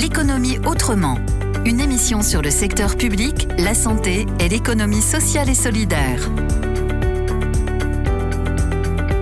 L'économie autrement. Une émission sur le secteur public, la santé et l'économie sociale et solidaire.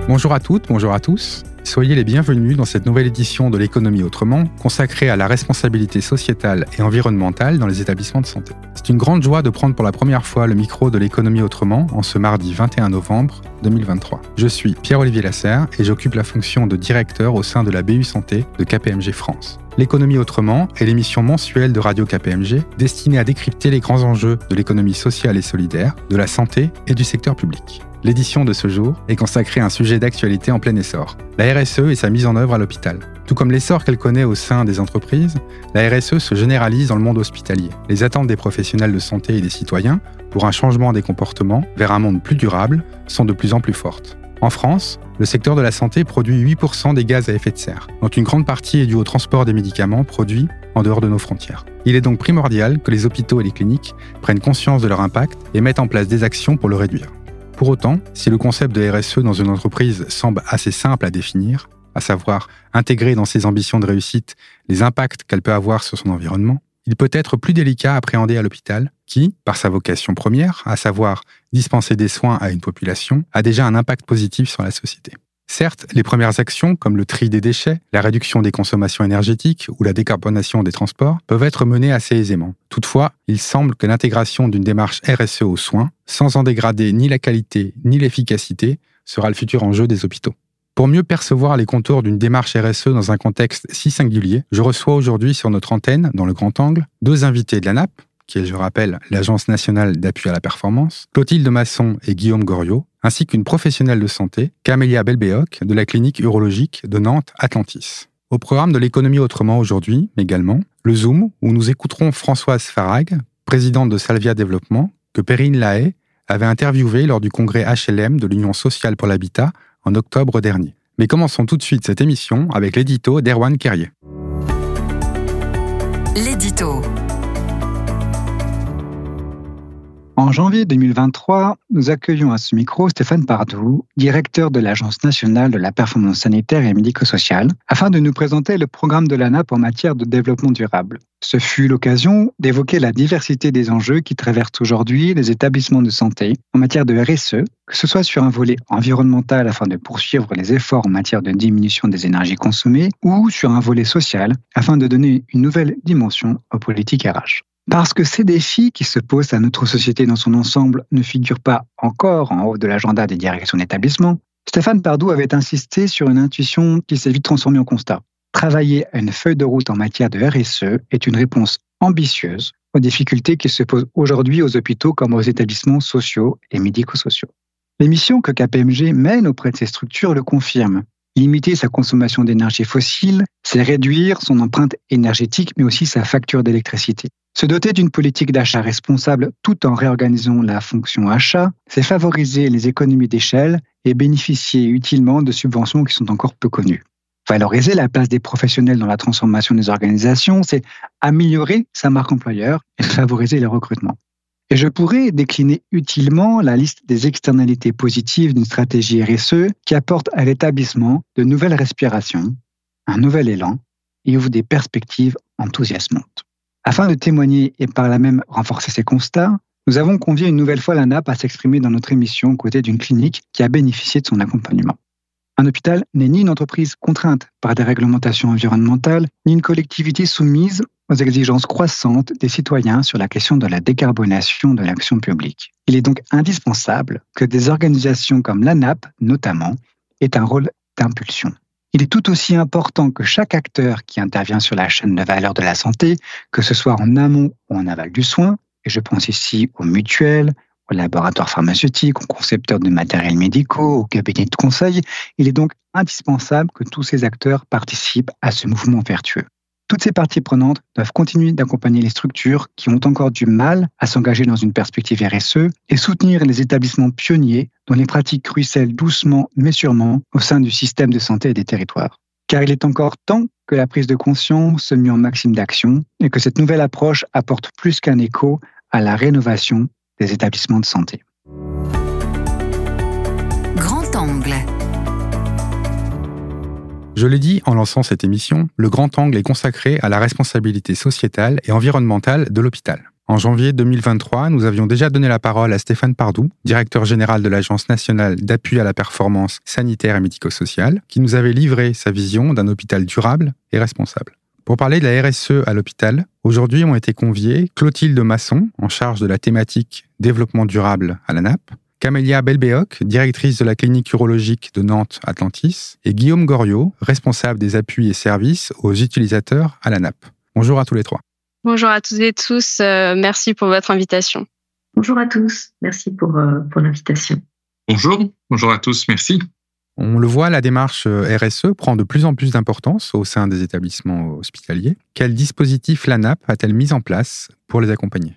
Bonjour à toutes, bonjour à tous. Soyez les bienvenus dans cette nouvelle édition de l'économie autrement, consacrée à la responsabilité sociétale et environnementale dans les établissements de santé. C'est une grande joie de prendre pour la première fois le micro de l'économie autrement en ce mardi 21 novembre 2023. Je suis Pierre-Olivier Lasserre et j'occupe la fonction de directeur au sein de la BU Santé de KPMG France. L'économie autrement est l'émission mensuelle de Radio KPMG destinée à décrypter les grands enjeux de l'économie sociale et solidaire, de la santé et du secteur public. L'édition de ce jour est consacrée à un sujet d'actualité en plein essor, la RSE et sa mise en œuvre à l'hôpital. Tout comme l'essor qu'elle connaît au sein des entreprises, la RSE se généralise dans le monde hospitalier. Les attentes des professionnels de santé et des citoyens pour un changement des comportements vers un monde plus durable sont de plus en plus fortes. En France, le secteur de la santé produit 8% des gaz à effet de serre, dont une grande partie est due au transport des médicaments produits en dehors de nos frontières. Il est donc primordial que les hôpitaux et les cliniques prennent conscience de leur impact et mettent en place des actions pour le réduire. Pour autant, si le concept de RSE dans une entreprise semble assez simple à définir, à savoir intégrer dans ses ambitions de réussite les impacts qu'elle peut avoir sur son environnement, il peut être plus délicat à appréhender à l'hôpital, qui, par sa vocation première, à savoir dispenser des soins à une population, a déjà un impact positif sur la société. Certes, les premières actions, comme le tri des déchets, la réduction des consommations énergétiques ou la décarbonation des transports, peuvent être menées assez aisément. Toutefois, il semble que l'intégration d'une démarche RSE aux soins, sans en dégrader ni la qualité ni l'efficacité, sera le futur enjeu des hôpitaux. Pour mieux percevoir les contours d'une démarche RSE dans un contexte si singulier, je reçois aujourd'hui sur notre antenne, dans le grand angle, deux invités de la NAP, qui est, je rappelle, l'Agence nationale d'appui à la performance, Clotilde Masson et Guillaume Goriot, ainsi qu'une professionnelle de santé, Camélia Belbéoc, de la clinique urologique de Nantes Atlantis. Au programme de l'économie autrement aujourd'hui, également, le Zoom, où nous écouterons Françoise Farag, présidente de Salvia Développement, que Perrine Lahaye avait interviewé lors du congrès HLM de l'Union sociale pour l'habitat en octobre dernier. Mais commençons tout de suite cette émission avec l'édito d'Erwan Kerrier. L'édito. En janvier 2023, nous accueillons à ce micro Stéphane Pardou, directeur de l'Agence nationale de la performance sanitaire et médico-sociale, afin de nous présenter le programme de l'ANAP en matière de développement durable. Ce fut l'occasion d'évoquer la diversité des enjeux qui traversent aujourd'hui les établissements de santé en matière de RSE, que ce soit sur un volet environnemental afin de poursuivre les efforts en matière de diminution des énergies consommées ou sur un volet social afin de donner une nouvelle dimension aux politiques RH. Parce que ces défis qui se posent à notre société dans son ensemble ne figurent pas encore en haut de l'agenda des directions d'établissement, Stéphane Pardou avait insisté sur une intuition qui s'est vite transformée en constat. Travailler à une feuille de route en matière de RSE est une réponse ambitieuse aux difficultés qui se posent aujourd'hui aux hôpitaux comme aux établissements sociaux et médico-sociaux. Les missions que KPMG mène auprès de ces structures le confirment. Limiter sa consommation d'énergie fossile, c'est réduire son empreinte énergétique, mais aussi sa facture d'électricité. Se doter d'une politique d'achat responsable tout en réorganisant la fonction achat, c'est favoriser les économies d'échelle et bénéficier utilement de subventions qui sont encore peu connues. Valoriser la place des professionnels dans la transformation des organisations, c'est améliorer sa marque employeur et favoriser les recrutements. Et je pourrais décliner utilement la liste des externalités positives d'une stratégie RSE qui apporte à l'établissement de nouvelles respirations, un nouvel élan et ouvre des perspectives enthousiasmantes. Afin de témoigner et par là même renforcer ces constats, nous avons convié une nouvelle fois la NAP à s'exprimer dans notre émission aux côtés d'une clinique qui a bénéficié de son accompagnement. Un hôpital n'est ni une entreprise contrainte par des réglementations environnementales, ni une collectivité soumise aux exigences croissantes des citoyens sur la question de la décarbonation de l'action publique. Il est donc indispensable que des organisations comme la NAP, notamment, aient un rôle d'impulsion. Il est tout aussi important que chaque acteur qui intervient sur la chaîne de valeur de la santé, que ce soit en amont ou en aval du soin, et je pense ici aux mutuelles, aux laboratoires pharmaceutiques, aux concepteurs de matériels médicaux, aux cabinets de conseil, il est donc indispensable que tous ces acteurs participent à ce mouvement vertueux. Toutes ces parties prenantes doivent continuer d'accompagner les structures qui ont encore du mal à s'engager dans une perspective RSE et soutenir les établissements pionniers dont les pratiques ruissellent doucement mais sûrement au sein du système de santé et des territoires. Car il est encore temps que la prise de conscience se mue en maxime d'action et que cette nouvelle approche apporte plus qu'un écho à la rénovation des établissements de santé. Je l'ai dit en lançant cette émission, le grand angle est consacré à la responsabilité sociétale et environnementale de l'hôpital. En janvier 2023, nous avions déjà donné la parole à Stéphane Pardou, directeur général de l'Agence nationale d'appui à la performance sanitaire et médico-sociale, qui nous avait livré sa vision d'un hôpital durable et responsable. Pour parler de la RSE à l'hôpital, aujourd'hui ont été conviés Clotilde Masson, en charge de la thématique développement durable à la NAP, Camélia Belbéoc, directrice de la clinique urologique de Nantes Atlantis, et Guillaume Goriot, responsable des appuis et services aux utilisateurs à la NAP. Bonjour à tous les trois. Bonjour à toutes et tous. Euh, merci pour votre invitation. Bonjour à tous. Merci pour, euh, pour l'invitation. Bonjour. Bonjour à tous. Merci. On le voit, la démarche euh, RSE prend de plus en plus d'importance au sein des établissements hospitaliers. Quel dispositif l'ANAP a-t-elle mis en place pour les accompagner?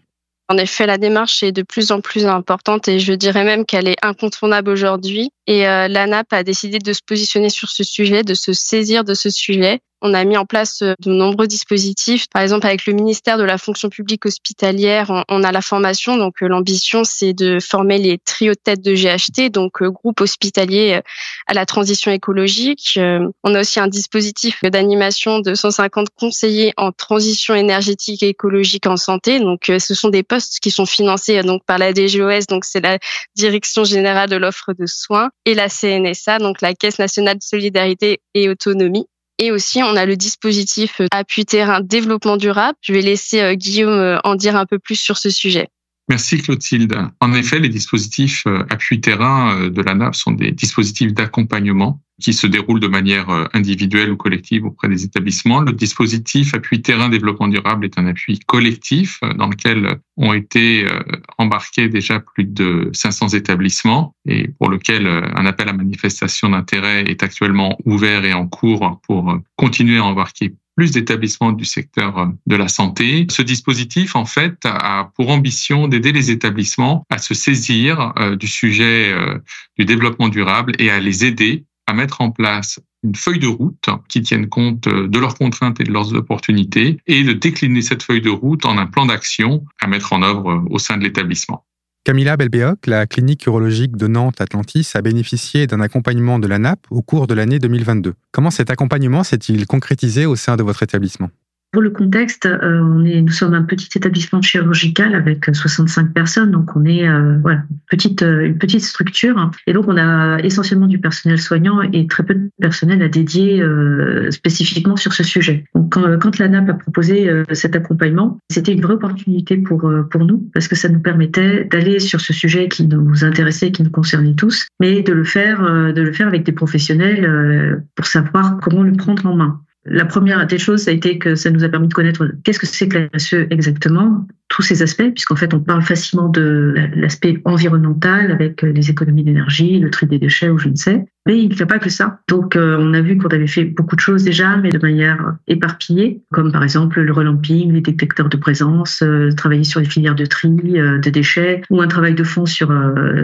En effet, la démarche est de plus en plus importante et je dirais même qu'elle est incontournable aujourd'hui. Et l'ANAP a décidé de se positionner sur ce sujet, de se saisir de ce sujet on a mis en place euh, de nombreux dispositifs. Par exemple, avec le ministère de la fonction publique hospitalière, on, a la formation. Donc, euh, l'ambition, c'est de former les trios de tête de GHT, donc euh, groupe hospitalier à la transition écologique. On a aussi un dispositif d'animation de 150 conseillers en transition énergétique et écologique en santé. Donc, ce sont des postes qui sont financés donc par la DGOS, donc c'est la Direction générale de l'offre de soins, et la CNSA, donc la Caisse nationale de solidarité et autonomie. Et aussi, on a le dispositif euh, appui terrain développement durable. Je vais laisser euh, Guillaume euh, en dire un peu plus sur ce sujet. Merci Clotilde. En effet, les dispositifs appui terrain de la NAP sont des dispositifs d'accompagnement qui se déroule de manière euh, individuelle ou collective auprès des établissements. Le dispositif appui terrain développement durable est un appui collectif euh, dans lequel ont été euh, embarqués déjà plus de 500 établissements et pour lequel un appel à manifestation d'intérêt est actuellement ouvert et en cours pour continuer à embarquer plus d'établissements du secteur de la santé. Ce dispositif, en fait, a pour ambition d'aider les établissements à se saisir du sujet du développement durable et à les aider à mettre en place une feuille de route qui tienne compte de leurs contraintes et de leurs opportunités et de décliner cette feuille de route en un plan d'action à mettre en œuvre au sein de l'établissement. Camilla Belbéoc, la clinique urologique de Nantes Atlantis, a bénéficié d'un accompagnement de la NAP au cours de l'année 2022. Comment cet accompagnement s'est-il concrétisé au sein de votre établissement? Pour le contexte, euh, on est, nous sommes un petit établissement chirurgical avec 65 personnes, donc on est euh, voilà, petite, euh, une petite structure. Et donc on a essentiellement du personnel soignant et très peu de personnel à dédier spécifiquement sur ce sujet. Donc quand, quand l'ANAP a proposé cet accompagnement, c'était une vraie opportunité pour, pour nous parce que ça nous permettait d'aller sur ce sujet qui nous intéressait, qui nous concernait tous, mais de le faire, de le faire avec des professionnels pour savoir comment le prendre en main. La première des choses, ça a été que ça nous a permis de connaître qu'est-ce que c'est que la RSE exactement, tous ces aspects, puisqu'en fait, on parle facilement de l'aspect environnemental avec les économies d'énergie, le tri des déchets ou je ne sais. Mais il n'y a pas que ça. Donc, euh, on a vu qu'on avait fait beaucoup de choses déjà, mais de manière éparpillée, comme par exemple le relamping, les détecteurs de présence, euh, travailler sur les filières de tri euh, de déchets, ou un travail de fond sur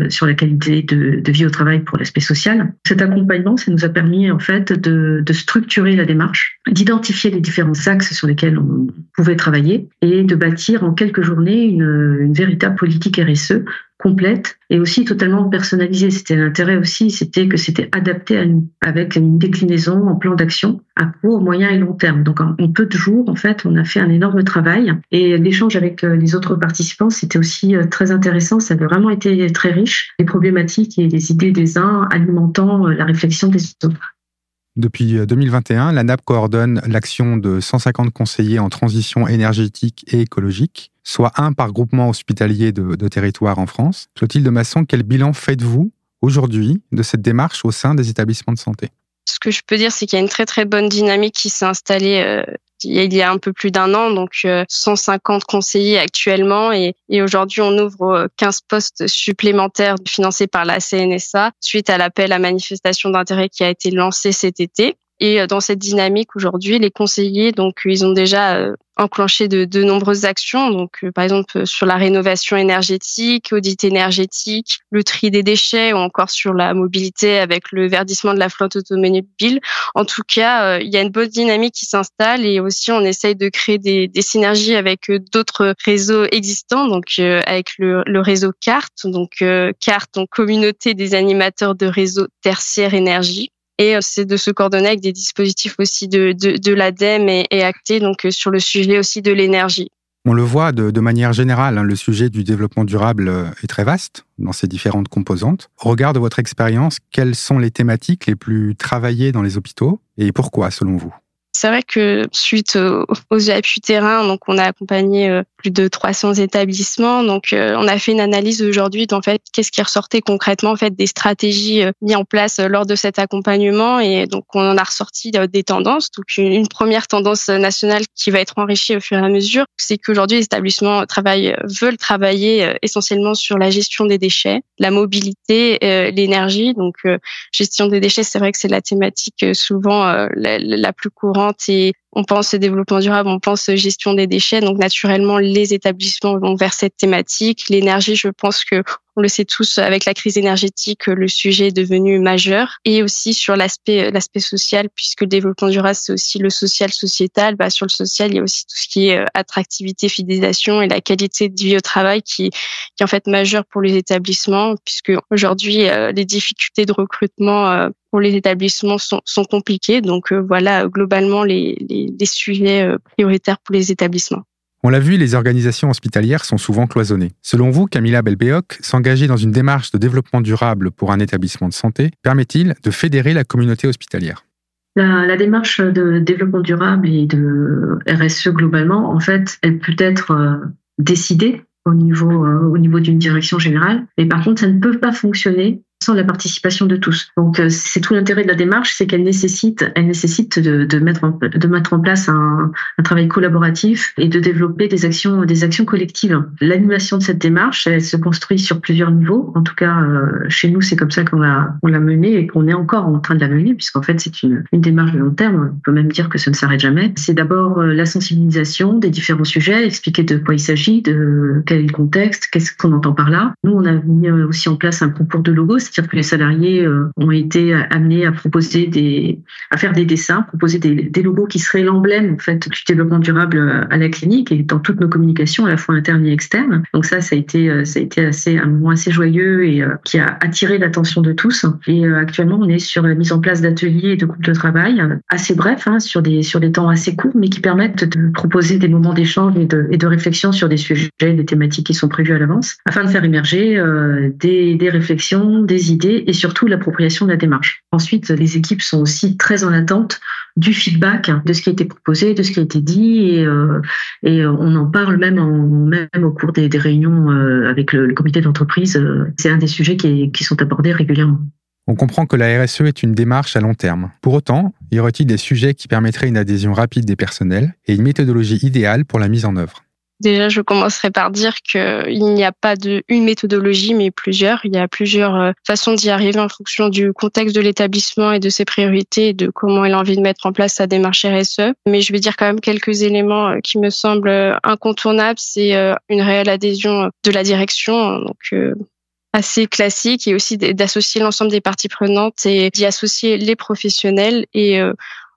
sur la qualité de, vie au travail pour l'aspect social. Cet accompagnement, ça nous a permis en fait de, structurer la démarche, d'identifier les différents axes sur lesquels on pouvait travailler et de bâtir en quelques journée une, une véritable politique RSE complète et aussi totalement personnalisée. C'était l'intérêt aussi, c'était que c'était adapté à avec une déclinaison en plan d'action à court, moyen et long terme. Donc en, peu de jours, en fait, on a fait un énorme travail et l'échange avec euh, les autres participants, c'était aussi euh, très intéressant. Ça avait vraiment été très riche, les problématiques et les idées des uns alimentant euh, la réflexion des autres. Depuis 2021, euh, la NAP coordonne l'action de 150 conseillers en transition énergétique et écologique, soit un par groupement hospitalier de, territoire en France. Clotilde Masson, quel bilan faites-vous aujourd'hui de cette démarche au sein des établissements de santé? Ce que je peux dire, c'est qu'il y a une très très bonne dynamique qui s'est installée euh, il y a un peu plus d'un an, donc 150 euh, conseillers actuellement et, et aujourd'hui on ouvre 15 postes supplémentaires financés par la CNSA suite à l'appel à manifestation d'intérêt qui a été lancé cet été. Et euh, dans cette dynamique aujourd'hui, les conseillers, donc ils ont déjà euh, enclenché de, nombreuses actions. Donc, euh, par exemple, sur la rénovation énergétique, audit énergétique, le tri des déchets, ou encore sur la mobilité avec le verdissement de la flotte automobile. En tout cas, il y a une bonne dynamique qui s'installe et aussi on essaye de créer des, synergies avec d'autres réseaux existants. Donc, avec le, réseau CART, donc CART, donc communauté des animateurs de réseau tertiaire énergie Et c'est de se coordonner avec des dispositifs aussi de, de, de l'ADEME et, et actés donc sur le sujet aussi de l'énergie. On le voit de, manière générale, hein, le sujet du développement durable euh, est très vaste dans ses différentes composantes. Au regard de votre expérience, quelles sont les thématiques les plus travaillées dans les hôpitaux et pourquoi selon vous? C'est vrai que suite aux appuis terrain, donc on a accompagné euh, plus de 300 établissements. Donc euh, on a fait une analyse aujourd'hui d'en fait qu'est-ce qui ressortait concrètement en fait des stratégies euh, mises en place lors de cet accompagnement et donc on en a ressorti des tendances. Donc une première tendance nationale qui va être enrichie au fur et à mesure, c'est qu'aujourd'hui les établissements travaillent veulent travailler essentiellement sur la gestion des déchets, la mobilité, l'énergie. Donc gestion des déchets, c'est vrai que c'est la thématique souvent la, la plus courante et on pense développement durable, on pense gestion des déchets. Donc naturellement, les établissements vont vers cette thématique. L'énergie, je pense que on le sait tous, avec la crise énergétique, le sujet est devenu majeur. Et aussi sur l'aspect l'aspect social, puisque le développement durable, c'est aussi le social sociétal. Bah, sur le social, il y a aussi tout ce qui est euh, attractivité, fidélisation et la qualité de vie au travail qui, qui est en fait majeure pour les établissements, puisque aujourd'hui, euh, les difficultés de recrutement euh, pour les établissements sont, sont compliquées. Donc voilà, globalement, les, les, les sujets prioritaires pour les établissements. On l'a vu, les organisations hospitalières sont souvent cloisonnées. Selon vous, Camilla Belbéoc, s'engager dans une démarche de développement durable pour un établissement de santé permet-il de fédérer la communauté hospitalière? La, démarche de développement durable et de RSE globalement, en fait, elle peut être euh, décidée au niveau, euh, au niveau d'une direction générale, mais par contre, ça ne peut pas fonctionner sans la participation de tous. Donc euh, c'est tout l'intérêt de la démarche, c'est qu'elle nécessite, elle nécessite de, mettre en, de mettre en place un, un, travail collaboratif et de développer des actions, des actions collectives. L'animation de cette démarche, elle se construit sur plusieurs niveaux. En tout cas, euh, chez nous, c'est comme ça qu'on l'a, on l'a menée et qu'on est encore en train de la mener, puisqu'en fait c'est une, une démarche de long terme. On peut même dire que ça ne s'arrête jamais. C'est d'abord euh, la sensibilisation des différents sujets, expliquer de quoi il s'agit, de quel est le contexte, qu'est-ce qu'on entend par là. Nous, on a mis aussi en place un concours de logos c'est-à-dire que les salariés euh, ont été amenés à proposer des, à faire des dessins, proposer des, logos qui seraient l'emblème en fait du développement durable euh, à la clinique et dans toutes nos communications à la fois internes et externes. Donc ça, ça a été, euh, ça a été assez un moment assez joyeux et qui a attiré l'attention de tous. Et actuellement, on est sur la mise en place d'ateliers et de groupes de travail assez brefs, hein, sur des sur des temps assez courts, mais qui permettent de proposer des moments d'échange et de, et de réflexion sur des sujets, des thématiques qui sont prévues à l'avance, afin de faire émerger des, des réflexions, des idées et surtout l'appropriation de la démarche. Ensuite, les équipes sont aussi très en attente du feedback de ce qui a été proposé, de ce qui a été dit, et, euh, et on en parle même, au cours des, réunions euh, avec le, comité d'entreprise. C'est un des sujets qui sont abordés régulièrement. On comprend que la RSE est une démarche à long terme. Pour autant, y aurait-il des sujets qui permettraient une adhésion rapide des personnels et une méthodologie idéale pour la mise en œuvre? Déjà, je commencerai par dire qu'il n'y a pas de une méthodologie, mais plusieurs. Il y a plusieurs euh, façons d'y arriver en fonction du contexte de l'établissement et de ses priorités et de comment il a envie de mettre en place sa démarche RSE. Mais je vais dire quand même quelques éléments euh, qui me semblent euh, incontournables. C'est une réelle adhésion de la direction, donc assez classique, et aussi d'associer l'ensemble des parties prenantes et d'y associer les professionnels. Et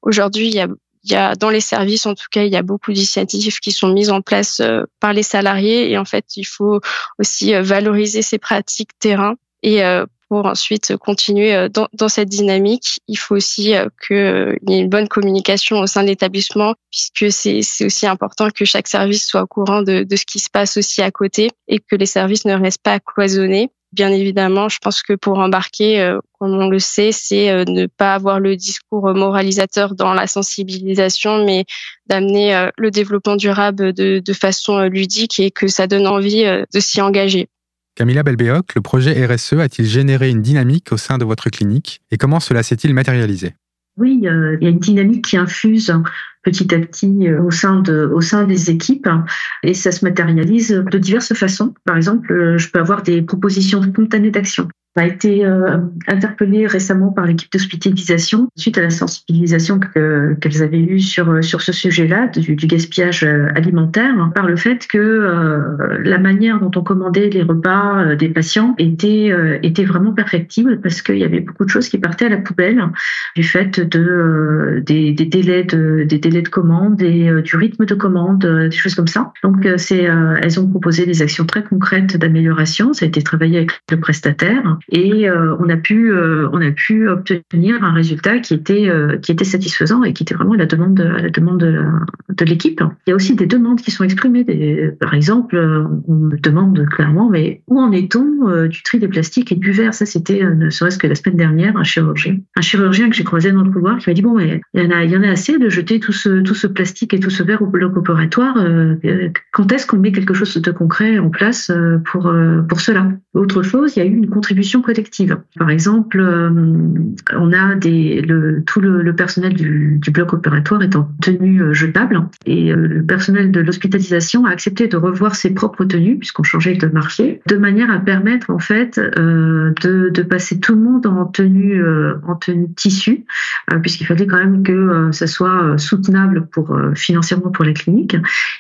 aujourd'hui, il y a il y a dans les services, en tout cas, il y a beaucoup d'initiatives qui sont mises en place euh, par les salariés. Et en fait, il faut aussi euh, valoriser ces pratiques terrain. Et euh, pour ensuite continuer dans, dans, cette dynamique, il faut aussi qu'il y ait une bonne communication au sein de l'établissement, puisque c'est aussi important que chaque service soit au courant de, de, ce qui se passe aussi à côté et que les services ne restent pas cloisonnés. Bien évidemment, je pense que pour embarquer, euh, comme on le sait, c'est euh, ne pas avoir le discours moralisateur dans la sensibilisation, mais d'amener euh, le développement durable de, de, façon ludique et que ça donne envie de s'y engager. Camilla Belbéoc, le projet RSE a-t-il généré une dynamique au sein de votre clinique et comment cela s'est-il matérialisé? Oui, il y a une dynamique qui infuse petit à petit euh, au sein de, au sein des équipes et ça se matérialise de diverses façons. Par exemple, euh, je peux avoir des propositions spontanées d'action a été euh, interpellé récemment par l'équipe d'hospitalisation suite à la sensibilisation qu'elles avaient eue sur, sur ce sujet-là, du, gaspillage euh, alimentaire, par le fait que euh, la manière dont on commandait les repas des patients était, était vraiment perfectible parce qu'il y avait beaucoup de choses qui partaient à la poubelle du fait de, des, des délais de, des délais de commande et du rythme de commande, des choses comme ça. Donc, c'est, elles ont proposé des actions très concrètes d'amélioration. Ça a été travaillé avec le prestataire et on a pu on a pu obtenir un résultat qui était qui était satisfaisant et qui était vraiment à la demande à la demande de l'équipe. Il y a aussi des demandes qui sont exprimées. Par exemple, on me demande clairement, mais où en est-on du tri des plastiques et du verre? Ça, c'était ne serait-ce que la semaine dernière un chirurgien, un chirurgien que j'ai croisé dans le couloir qui m'a dit bon, mais il y en a il y en a assez de jeter tout ce tout ce plastique et tout ce verre au bloc opératoire. quand est-ce qu'on met quelque chose de concret en place pour pour cela? Autre chose, il y a eu une contribution collective. Par exemple, on a tout le, personnel du, bloc opératoire est en tenue jetable et euh, le personnel de l'hospitalisation a accepté de revoir ses propres tenues puisqu'on changeait de marché, de manière à permettre en fait euh, de, de, passer tout le monde en tenue euh, en tenue tissu, puisqu'il fallait quand même que ça soit soutenable pour financièrement pour la clinique.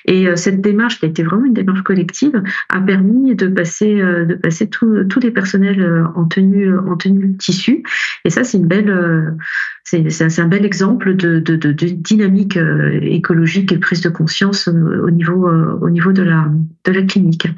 Et cette démarche qui a été vraiment une démarche collective a permis de passer de passer tous les personnels en tenue en tenue tissu. Et ça c'est une belle c'est un bel exemple de, de, dynamique écologique et prise de conscience euh, au niveau, euh, au niveau de, la, de la clinique.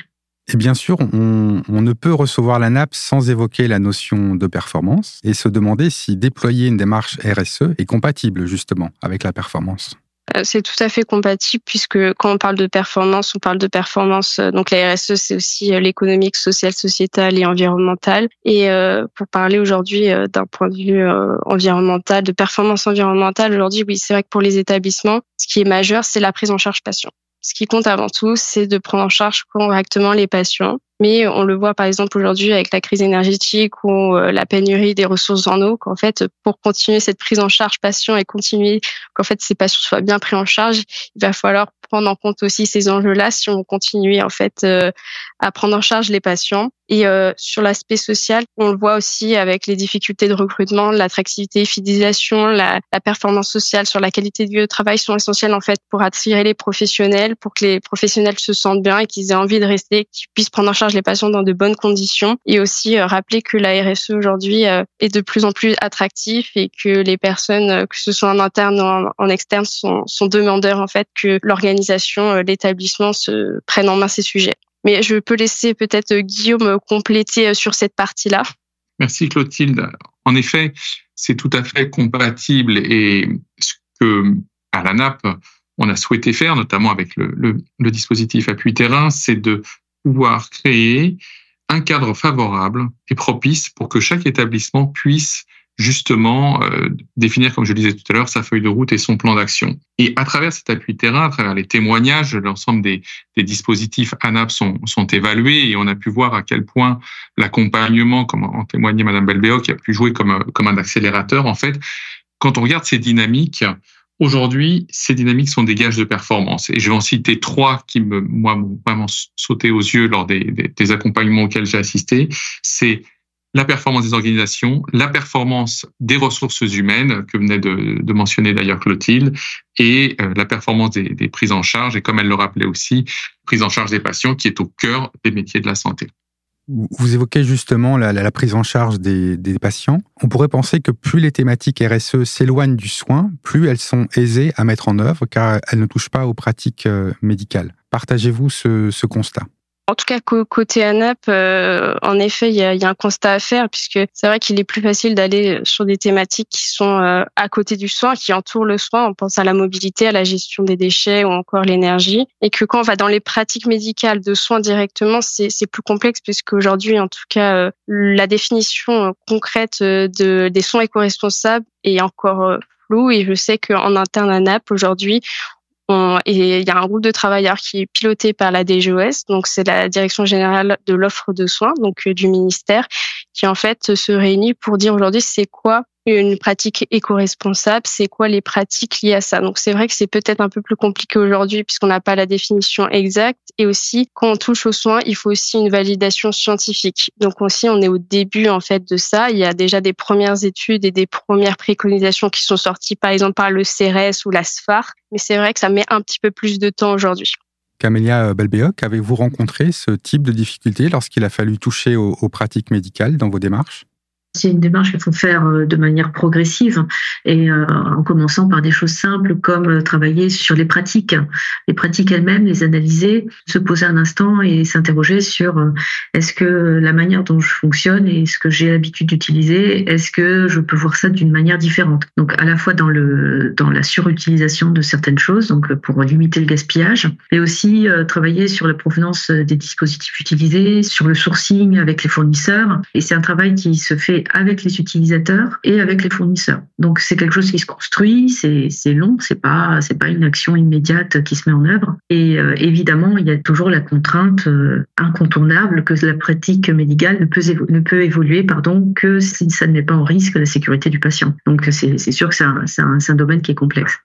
Et bien sûr, on, ne peut recevoir la NAP sans évoquer la notion de performance et se demander si déployer une démarche RSE est compatible justement avec la performance. Euh, c'est tout à fait compatible puisque quand on parle de performance, on parle de performance. Euh, donc la RSE, c'est aussi euh, l'économique, sociale, sociétale et environnementale. Et pour parler aujourd'hui d'un point de vue environnemental, de performance environnementale, aujourd'hui, oui, c'est vrai que pour les établissements, ce qui est majeur, c'est la prise en charge patient. Ce qui compte avant tout, c'est de prendre en charge correctement les patients. Mais on le voit par exemple aujourd'hui avec la crise énergétique ou la pénurie des ressources en eau, qu'en fait, pour continuer cette prise en charge patient et continuer qu'en fait ces patients soient bien pris en charge, il va falloir prendre en compte aussi ces enjeux-là si on continue en fait euh, à prendre en charge les patients. Et euh, sur l'aspect social, on le voit aussi avec les difficultés de recrutement, l'attractivité, fidélisation, la, performance sociale sur la qualité de vie au travail sont essentielles en fait pour attirer les professionnels, pour que les professionnels se sentent bien et qu'ils aient envie de rester, qu'ils puissent prendre en charge les patients dans de bonnes conditions. Et aussi euh, rappeler que la RSE aujourd'hui est de plus en plus attractif et que les personnes, que ce soit en interne ou en, en externe, sont, sont demandeurs en fait que l'organisation euh, l'établissement se prennent en main ces sujets. Mais je peux laisser peut-être euh, Guillaume compléter euh, sur cette partie-là. Merci Clotilde. En effet, c'est tout à fait compatible et ce que à la NAP on a souhaité faire, notamment avec le dispositif appui terrain, c'est de pouvoir créer un cadre favorable et propice pour que chaque établissement puisse justement euh, définir, comme je le disais tout à l'heure, sa feuille de route et son plan d'action. Et à travers cet appui terrain, à travers les témoignages, l'ensemble des, des, dispositifs ANAP sont, sont évalués et on a pu voir à quel point l'accompagnement, comme en témoignait Madame Belbéo, qui a pu jouer comme, comme un accélérateur, en fait, quand on regarde ces dynamiques, Aujourd'hui, ces dynamiques sont des gages de performance. Et je vais en citer trois qui me, moi, m'ont vraiment sauté aux yeux lors des, des, des accompagnements auxquels j'ai assisté. C'est la performance des organisations, la performance des ressources humaines, que venait de, mentionner d'ailleurs Clotilde, et euh, la performance des, prises en charge, et comme elle le rappelait aussi, prise en charge des patients, qui est au cœur des métiers de la santé. Vous évoquez justement la, prise en charge des, patients. On pourrait penser que plus les thématiques RSE s'éloignent du soin, plus elles sont aisées à mettre en œuvre, car elles ne touchent pas aux pratiques euh, médicales. Partagez-vous ce constat? En tout cas, côté ANAP, euh, en effet, il y a, un constat à faire puisque c'est vrai qu'il est plus facile d'aller sur des thématiques qui sont euh, à côté du soin, qui entourent le soin. On pense à la mobilité, à la gestion des déchets ou encore l'énergie. Et que quand on va dans les pratiques médicales de soins directement, c'est plus complexe puisque aujourd'hui, en tout cas, euh, la définition concrète de, des soins éco-responsables est encore floue. Et je sais qu'en interne ANAP, aujourd'hui, et il y a un groupe de travailleurs qui est piloté par la DGOS, donc c'est la Direction générale de l'offre de soins, donc euh, du ministère, qui en fait se réunit pour dire aujourd'hui c'est quoi une pratique éco-responsable, c'est quoi les pratiques liées à ça? Donc c'est vrai que c'est peut-être un peu plus compliqué aujourd'hui puisqu'on n'a pas la définition exacte et aussi quand on touche aux soins, il faut aussi une validation scientifique. Donc aussi on est au début en fait de ça, il y a déjà des premières études et des premières préconisations qui sont sorties par exemple par le CRS ou la SFAR, mais c'est vrai que ça met un petit peu plus de temps aujourd'hui. Camélia Belbéoc, avez-vous rencontré ce type de difficulté lorsqu'il a fallu toucher aux pratiques médicales dans vos démarches? C'est une démarche qu'il faut faire euh, de manière progressive et euh, en commençant par des choses simples comme euh, travailler sur les pratiques, les pratiques elles-mêmes, les analyser, se poser un instant et s'interroger sur est-ce que la manière dont je fonctionne et ce que j'ai l'habitude d'utiliser, est-ce que je peux voir ça d'une manière différente? Donc à la fois dans le dans la surutilisation de certaines choses, donc pour limiter le gaspillage, mais aussi travailler sur la provenance des dispositifs utilisés, sur le sourcing avec les fournisseurs. Et c'est un travail qui se fait avec les utilisateurs et avec les fournisseurs. Donc c'est quelque chose qui se construit, c'est long, c'est pas c'est pas une action immédiate qui se met en œuvre. Et euh, évidemment, il y a toujours la contrainte euh, incontournable que la pratique médicale ne peut ne peut évoluer pardon que si ça ne met pas en risque la sécurité du patient. Donc c'est sûr que c'est un, un, un, domaine qui est complexe.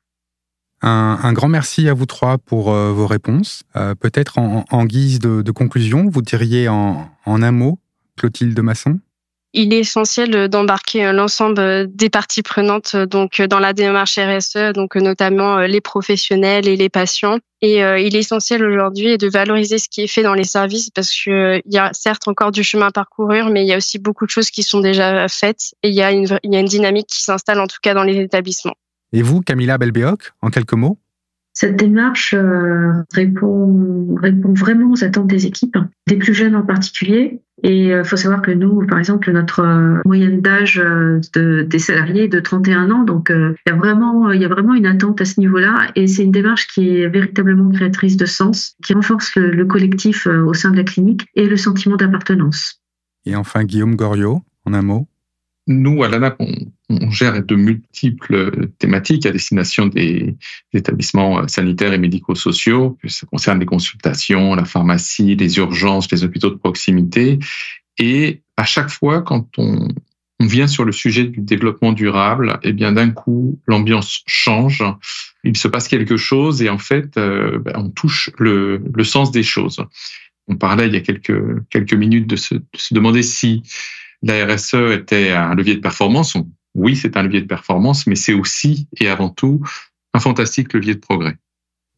Un, grand merci à vous trois pour euh, vos réponses. Peut-être en, guise de, conclusion, vous diriez en un mot, Clotilde Masson? Il est essentiel d'embarquer l'ensemble des parties prenantes donc dans la démarche RSE, donc notamment les professionnels et les patients. Et il est essentiel aujourd'hui de valoriser ce qui est fait dans les services parce qu'il y a certes encore du chemin à parcourir, mais il y a aussi beaucoup de choses qui sont déjà faites et il y a une, il y a une dynamique qui s'installe en tout cas dans les établissements. Et vous, Camilla Belbéoc, en quelques mots? Cette démarche euh, répond, répond vraiment aux attentes des équipes, des plus jeunes en particulier. Et il euh, faut savoir que nous, par exemple, notre euh, moyenne d'âge de, des salariés est de 31 ans. Donc, il y, a vraiment, il y a vraiment une attente à ce niveau-là. Et c'est une démarche qui est véritablement créatrice de sens, qui renforce le, le collectif au sein de la clinique et le sentiment d'appartenance. Et enfin, Guillaume Goriot, en un mot nous, à l'ANAP, on, on, gère de multiples thématiques à destination des, établissements euh, sanitaires et médico-sociaux. Ça concerne les consultations, la pharmacie, les urgences, les hôpitaux de proximité. Et à chaque fois, quand on, vient sur le sujet du développement durable, eh bien d'un coup, l'ambiance change, il se passe quelque chose et en fait, euh, ben, on touche le, le, sens des choses. On parlait il y a quelques, quelques minutes de se, de se demander si la RSE était un levier de performance. Oui, c'est un levier de performance, mais c'est aussi et avant tout un fantastique levier de progrès.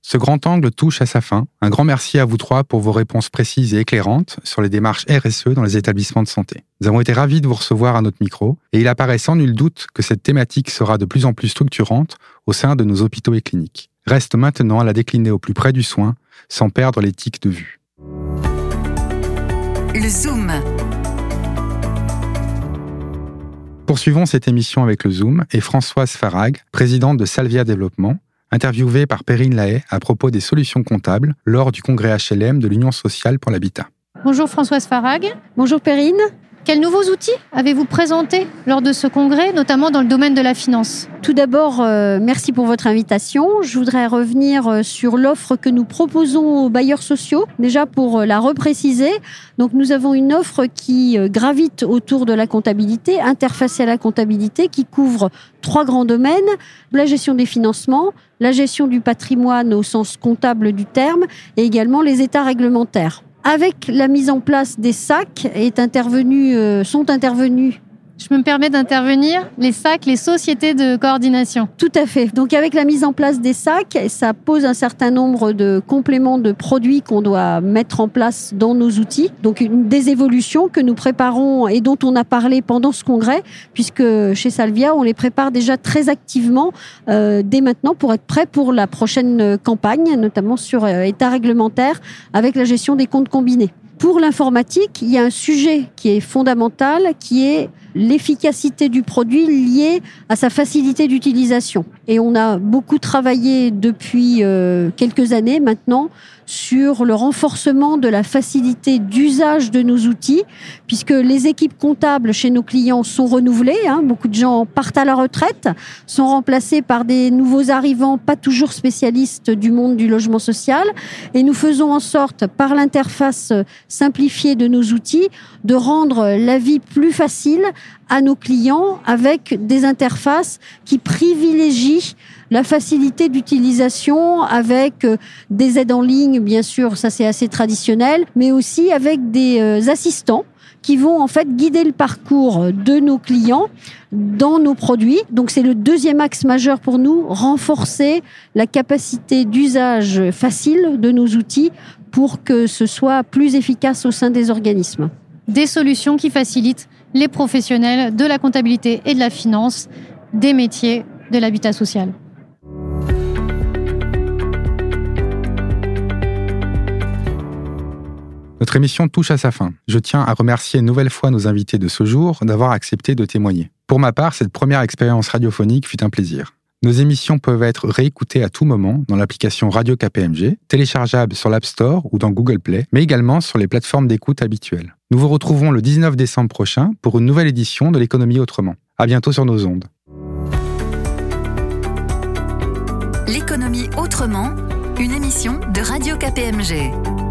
Ce grand angle touche à sa fin. Un grand merci à vous trois pour vos réponses précises et éclairantes sur les démarches RSE dans les établissements de santé. Nous avons été ravis de vous recevoir à notre micro et il apparaît sans nul doute que cette thématique sera de plus en plus structurante au sein de nos hôpitaux et cliniques. Reste maintenant à la décliner au plus près du soin sans perdre l'éthique de vue. Le Zoom Poursuivons cette émission avec le Zoom et Françoise Farag, présidente de Salvia Développement, interviewée par Perrine Lahaye à propos des solutions comptables lors du congrès HLM de l'Union sociale pour l'habitat. Bonjour Françoise Farag. Bonjour Perrine. Quels nouveaux outils avez-vous présentés lors de ce congrès, notamment dans le domaine de la finance? Tout d'abord, euh, merci pour votre invitation. Je voudrais revenir euh, sur l'offre que nous proposons aux bailleurs sociaux, déjà pour euh, la repréciser. Donc, nous avons une offre qui gravite autour de la comptabilité, interfacée à la comptabilité, qui couvre trois grands domaines la gestion des financements, la gestion du patrimoine au sens comptable du terme, et également les états réglementaires avec la mise en place des sacs est intervenu, euh, sont intervenus je me permets d'intervenir. Les sacs, les sociétés de coordination. Tout à fait. Donc avec la mise en place des sacs, ça pose un certain nombre de compléments de produits qu'on doit mettre en place dans nos outils. Donc une des évolutions que nous préparons et dont on a parlé pendant ce congrès, puisque chez Salvia, on les prépare déjà très activement euh, dès maintenant pour être prêt pour la prochaine campagne, notamment sur euh, état réglementaire avec la gestion des comptes combinés. Pour l'informatique, il y a un sujet qui est fondamental, qui est l'efficacité du produit liée à sa facilité d'utilisation. Et on a beaucoup travaillé depuis euh, quelques années maintenant sur le renforcement de la facilité d'usage de nos outils, puisque les équipes comptables chez nos clients sont renouvelées. Hein, beaucoup de gens partent à la retraite, sont remplacés par des nouveaux arrivants, pas toujours spécialistes du monde du logement social. Et nous faisons en sorte, par l'interface simplifiée de nos outils, de rendre la vie plus facile à nos clients avec des interfaces qui privilégient la facilité d'utilisation avec euh, des aides en ligne, bien sûr, ça c'est assez traditionnel, mais aussi avec des euh, assistants qui vont en fait guider le parcours de nos clients dans nos produits. Donc c'est le deuxième axe majeur pour nous, renforcer la capacité d'usage facile de nos outils pour que ce soit plus efficace au sein des organismes. Des solutions qui facilitent les professionnels de la comptabilité et de la finance des métiers de l'habitat social. Notre émission touche à sa fin. Je tiens à remercier une nouvelle fois nos invités de ce jour d'avoir accepté de témoigner. Pour ma part, cette première expérience radiophonique fut un plaisir. Nos émissions peuvent être réécoutées à tout moment dans l'application Radio KPMG, téléchargeable sur l'App Store ou dans Google Play, mais également sur les plateformes d'écoute habituelles. Nous vous retrouvons le 19 décembre prochain pour une nouvelle édition de l'économie autrement. À bientôt sur nos ondes. L'économie autrement, une émission de Radio KPMG.